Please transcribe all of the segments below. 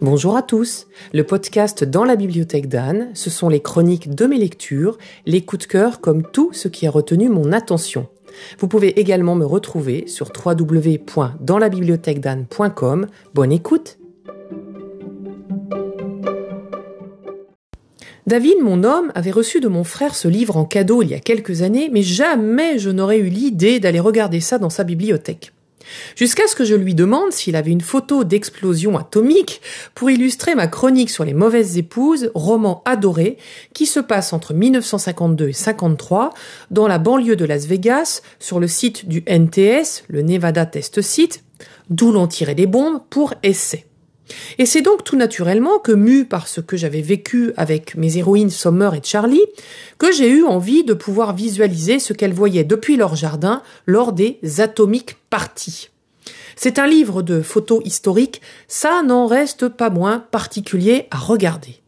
Bonjour à tous. Le podcast dans la bibliothèque d'Anne, ce sont les chroniques de mes lectures, les coups de cœur comme tout ce qui a retenu mon attention. Vous pouvez également me retrouver sur www.danslabibliothèquedanne.com. Bonne écoute. David, mon homme, avait reçu de mon frère ce livre en cadeau il y a quelques années, mais jamais je n'aurais eu l'idée d'aller regarder ça dans sa bibliothèque. Jusqu'à ce que je lui demande s'il avait une photo d'explosion atomique pour illustrer ma chronique sur les mauvaises épouses, roman adoré, qui se passe entre 1952 et 53 dans la banlieue de Las Vegas, sur le site du NTS, le Nevada Test Site, d'où l'on tirait des bombes pour essai. Et c'est donc tout naturellement que, mu par ce que j'avais vécu avec mes héroïnes Sommer et Charlie, que j'ai eu envie de pouvoir visualiser ce qu'elles voyaient depuis leur jardin lors des atomiques parties. C'est un livre de photos historiques, ça n'en reste pas moins particulier à regarder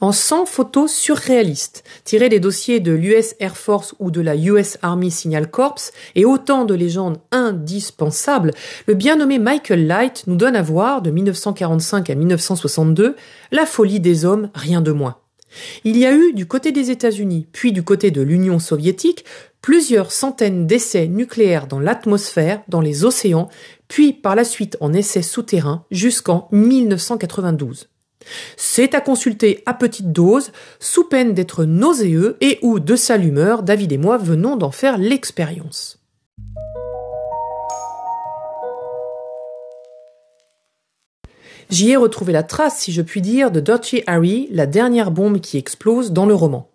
en 100 photos surréalistes, tirées des dossiers de l'US Air Force ou de la US Army Signal Corps et autant de légendes indispensables, le bien nommé Michael Light nous donne à voir, de 1945 à 1962, la folie des hommes, rien de moins. Il y a eu, du côté des États-Unis, puis du côté de l'Union soviétique, plusieurs centaines d'essais nucléaires dans l'atmosphère, dans les océans, puis par la suite en essais souterrains jusqu'en 1992. C'est à consulter à petite dose, sous peine d'être nauséeux et ou de sale humeur, David et moi venons d'en faire l'expérience. J'y ai retrouvé la trace, si je puis dire, de Dottie Harry, la dernière bombe qui explose dans le roman.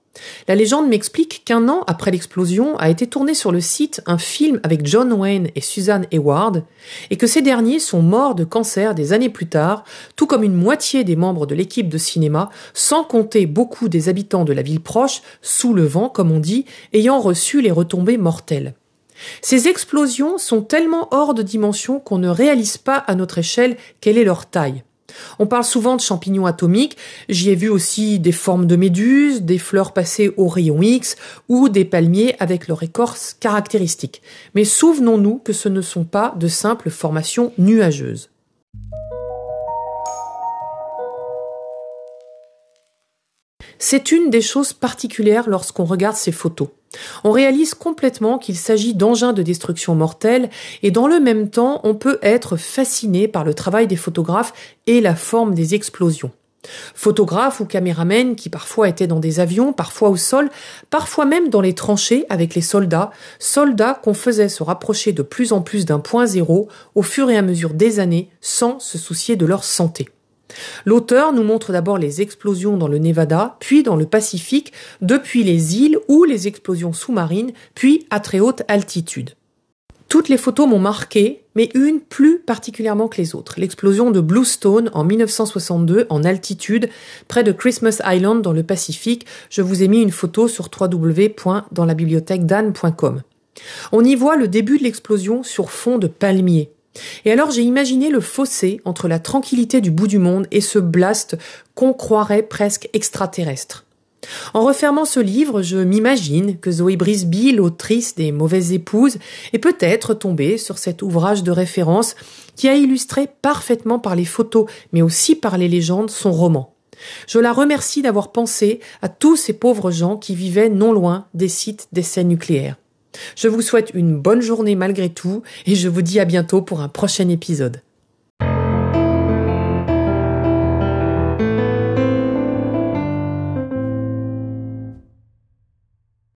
La légende m'explique qu'un an après l'explosion a été tourné sur le site un film avec John Wayne et Susan Hayward, et que ces derniers sont morts de cancer des années plus tard, tout comme une moitié des membres de l'équipe de cinéma, sans compter beaucoup des habitants de la ville proche, sous le vent comme on dit, ayant reçu les retombées mortelles. Ces explosions sont tellement hors de dimension qu'on ne réalise pas à notre échelle quelle est leur taille. On parle souvent de champignons atomiques, j'y ai vu aussi des formes de méduses, des fleurs passées au rayon X ou des palmiers avec leur écorce caractéristique. Mais souvenons-nous que ce ne sont pas de simples formations nuageuses. C'est une des choses particulières lorsqu'on regarde ces photos. On réalise complètement qu'il s'agit d'engins de destruction mortels et dans le même temps on peut être fasciné par le travail des photographes et la forme des explosions. Photographes ou caméramens qui parfois étaient dans des avions, parfois au sol, parfois même dans les tranchées avec les soldats, soldats qu'on faisait se rapprocher de plus en plus d'un point zéro au fur et à mesure des années sans se soucier de leur santé. L'auteur nous montre d'abord les explosions dans le Nevada, puis dans le Pacifique, depuis les îles ou les explosions sous-marines, puis à très haute altitude. Toutes les photos m'ont marqué, mais une plus particulièrement que les autres. L'explosion de Bluestone en 1962 en altitude, près de Christmas Island dans le Pacifique. Je vous ai mis une photo sur www.danslabibliothèquedanne.com. On y voit le début de l'explosion sur fond de palmiers. Et alors j'ai imaginé le fossé entre la tranquillité du bout du monde et ce blast qu'on croirait presque extraterrestre. En refermant ce livre, je m'imagine que Zoé Brisby, l'autrice des Mauvaises Épouses, est peut-être tombée sur cet ouvrage de référence qui a illustré parfaitement par les photos, mais aussi par les légendes, son roman. Je la remercie d'avoir pensé à tous ces pauvres gens qui vivaient non loin des sites d'essais nucléaires. Je vous souhaite une bonne journée malgré tout et je vous dis à bientôt pour un prochain épisode.